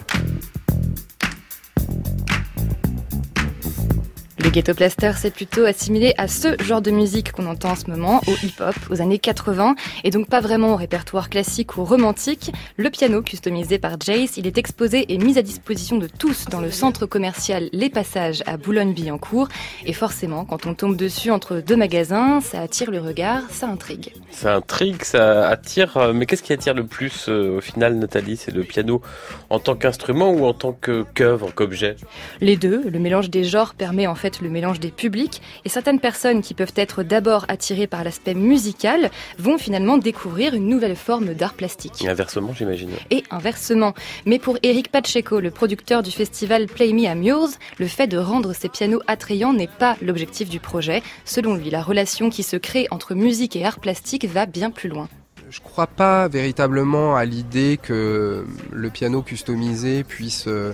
Le ghetto blaster, c'est plutôt assimilé à ce genre de musique qu'on entend en ce moment, au hip-hop, aux années 80, et donc pas vraiment au répertoire classique ou romantique. Le piano, customisé par Jace, il est exposé et mis à disposition de tous dans le centre commercial Les Passages à Boulogne-Billancourt. Et forcément, quand on tombe dessus entre deux magasins, ça attire le regard, ça intrigue. Ça intrigue, ça attire, euh, mais qu'est-ce qui attire le plus euh, au final, Nathalie? C'est le piano en tant qu'instrument ou en tant qu'œuvre, qu'objet? Les deux, le mélange des genres permet en fait le mélange des publics et certaines personnes qui peuvent être d'abord attirées par l'aspect musical vont finalement découvrir une nouvelle forme d'art plastique. Et inversement, j'imagine. Et inversement. Mais pour Eric Pacheco, le producteur du festival Play Me I'm Yours, le fait de rendre ces pianos attrayants n'est pas l'objectif du projet. Selon lui, la relation qui se crée entre musique et art plastique va bien plus loin. Je crois pas véritablement à l'idée que le piano customisé puisse euh,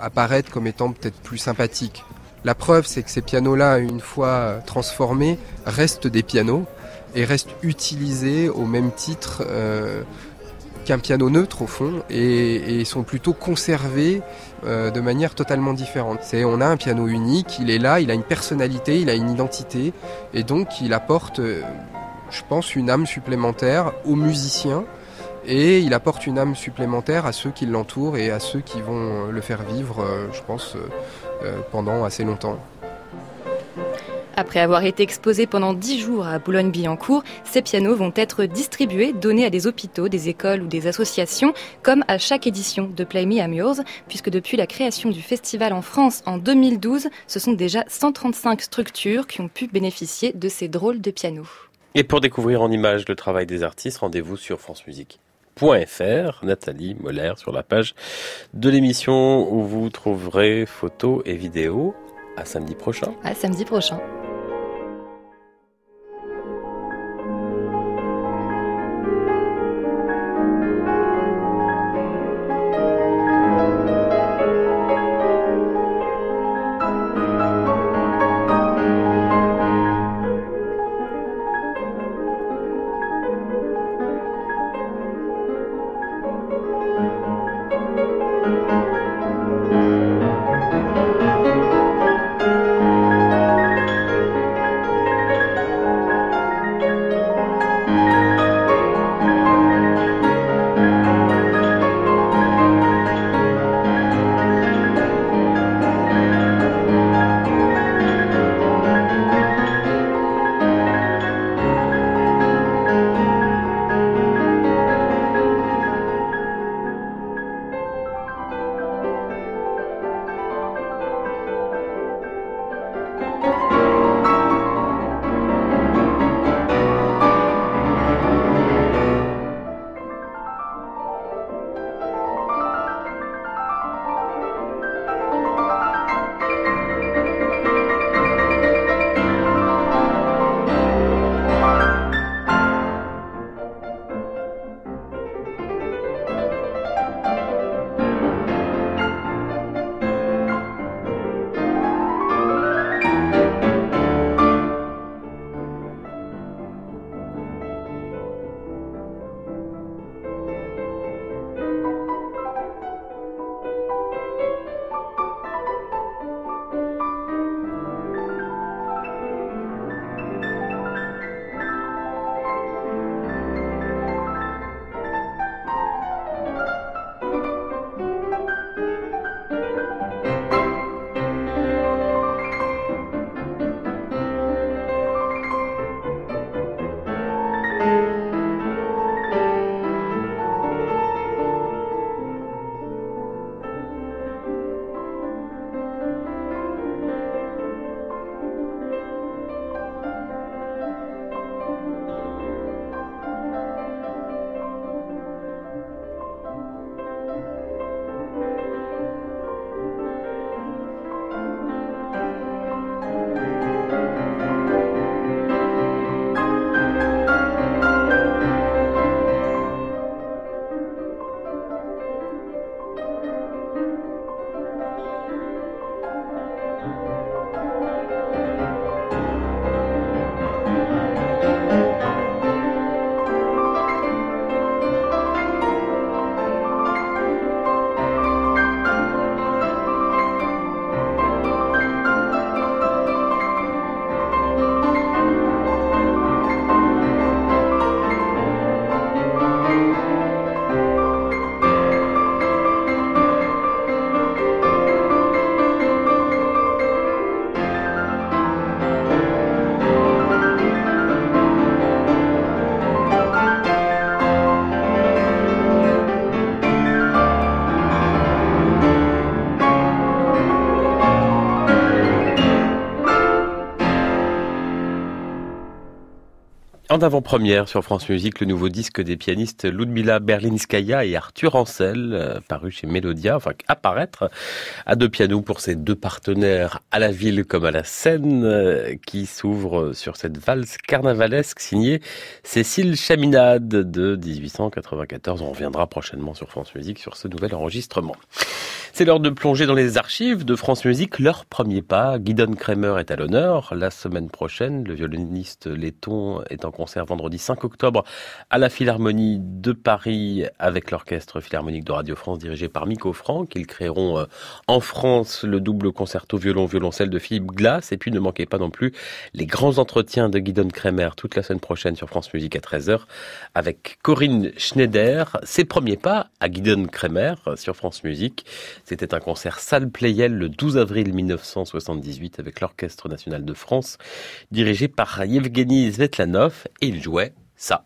apparaître comme étant peut-être plus sympathique. La preuve, c'est que ces pianos-là, une fois transformés, restent des pianos et restent utilisés au même titre euh, qu'un piano neutre au fond et, sont plutôt conservés euh, de manière totalement différente. C'est on a un piano unique, il est là, il a une personnalité, il a une identité et donc il apporte, euh, je pense, une âme supplémentaire aux musiciens et il apporte une âme supplémentaire à ceux qui l'entourent et à ceux qui vont le faire vivre, je pense, pendant assez longtemps. Après avoir été exposés pendant 10 jours à Boulogne-Billancourt, ces pianos vont être distribués, donnés à des hôpitaux, des écoles ou des associations, comme à chaque édition de Play Me I'm Yours, puisque depuis la création du festival en France en 2012, ce sont déjà 135 structures qui ont pu bénéficier de ces drôles de pianos. Et pour découvrir en images le travail des artistes, rendez-vous sur France Musique. Nathalie Moller sur la page de l'émission où vous trouverez photos et vidéos. À samedi prochain. À samedi prochain. En avant-première sur France Musique, le nouveau disque des pianistes Ludmila Berlinskaya et Arthur Ancel, euh, paru chez Melodia, enfin apparaître à deux pianos pour ces deux partenaires à la ville comme à la scène, euh, qui s'ouvrent sur cette valse carnavalesque signée Cécile Chaminade de 1894. On reviendra prochainement sur France Musique sur ce nouvel enregistrement. C'est l'heure de plonger dans les archives de France Musique. Leur premier pas, Guidon Kremer est à l'honneur. La semaine prochaine, le violoniste letton est en concert vendredi 5 octobre à la Philharmonie de Paris avec l'Orchestre Philharmonique de Radio France dirigé par Miko Franck. Ils créeront euh, en France le double concerto violon-violoncelle de Philippe Glass. Et puis ne manquez pas non plus les grands entretiens de Guidon Kremer toute la semaine prochaine sur France Musique à 13h avec Corinne Schneider. Ses premiers pas à Guidon Kremer sur France Musique. C'était un concert salle Playel le 12 avril 1978 avec l'Orchestre national de France, dirigé par Yevgeny Svetlanov, et il jouait ça.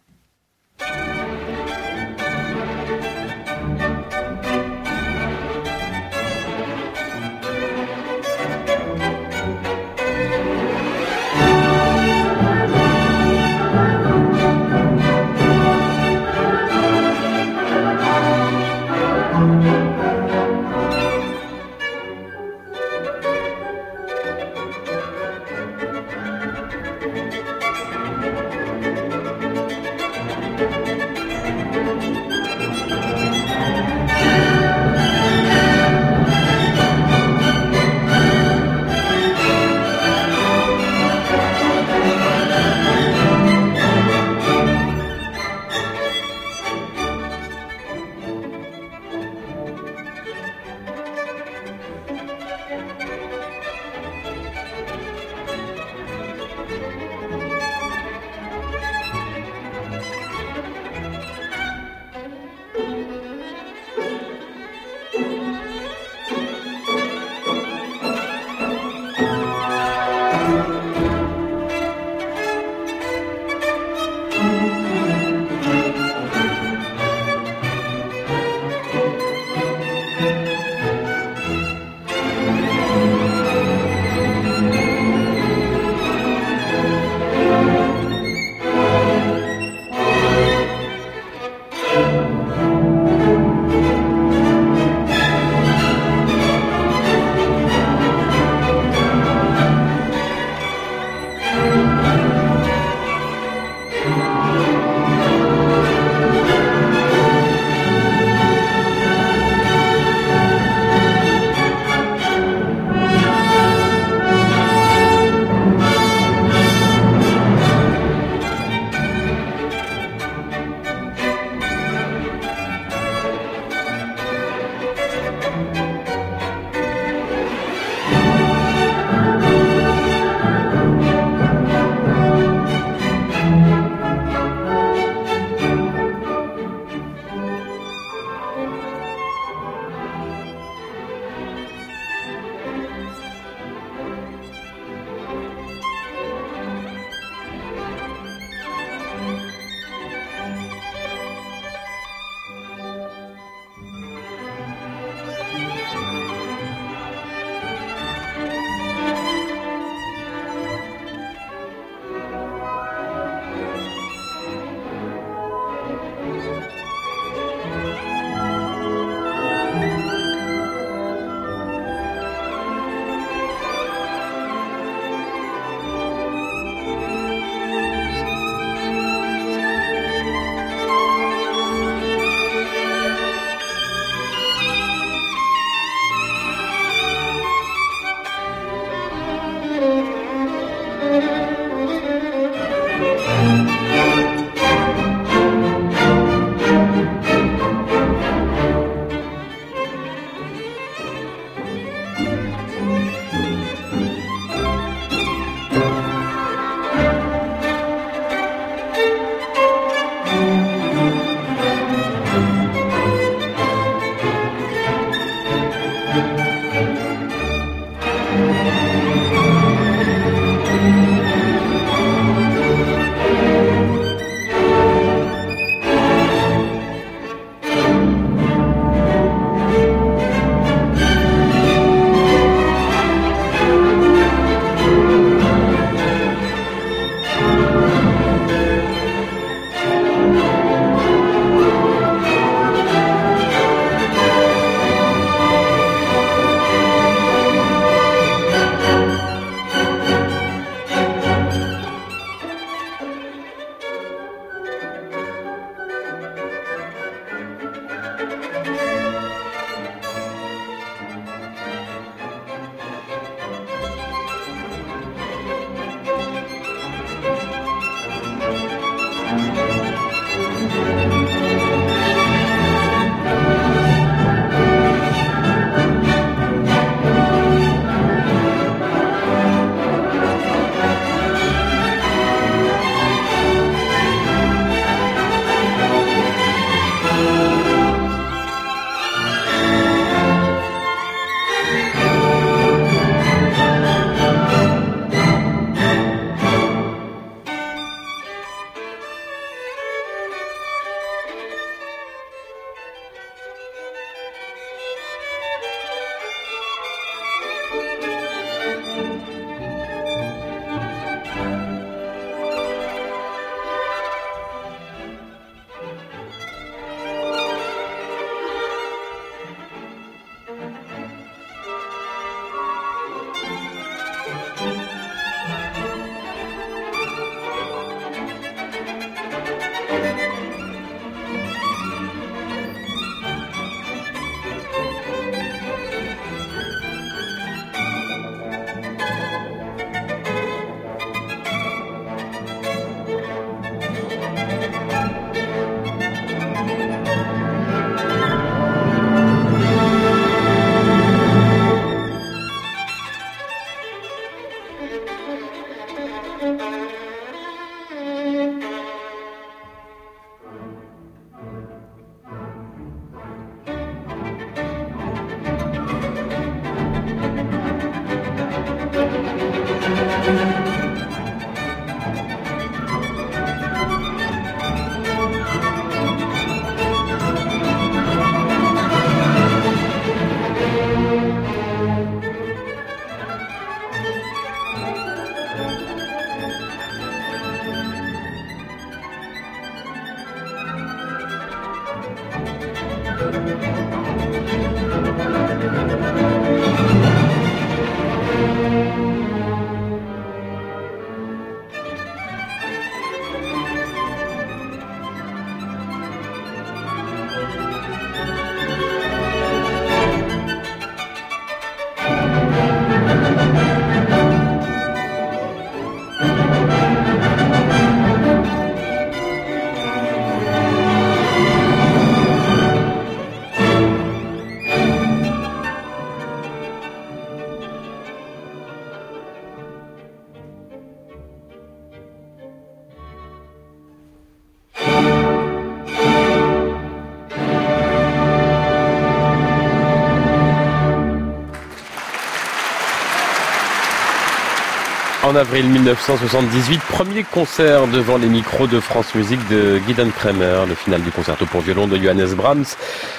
En avril 1978, premier concert devant les micros de France Musique de Gideon Kramer, le final du concerto pour violon de Johannes Brahms,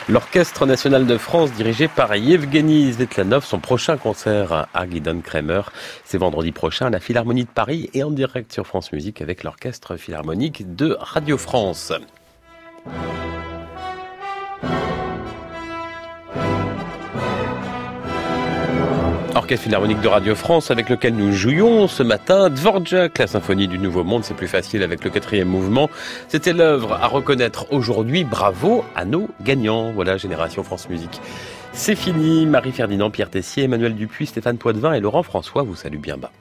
l'Orchestre national de France dirigé par Yevgeny Zvetlanov, son prochain concert à Gideon Kramer, c'est vendredi prochain à la Philharmonie de Paris et en direct sur France Musique avec l'Orchestre Philharmonique de Radio France. Orchestre Philharmonique de Radio France avec lequel nous jouions ce matin Dvorak, la symphonie du Nouveau Monde, c'est plus facile avec le quatrième mouvement. C'était l'œuvre à reconnaître aujourd'hui. Bravo à nos gagnants. Voilà, Génération France Musique. C'est fini. Marie-Ferdinand, Pierre Tessier, Emmanuel Dupuis, Stéphane Poitvin et Laurent François vous saluent bien bas.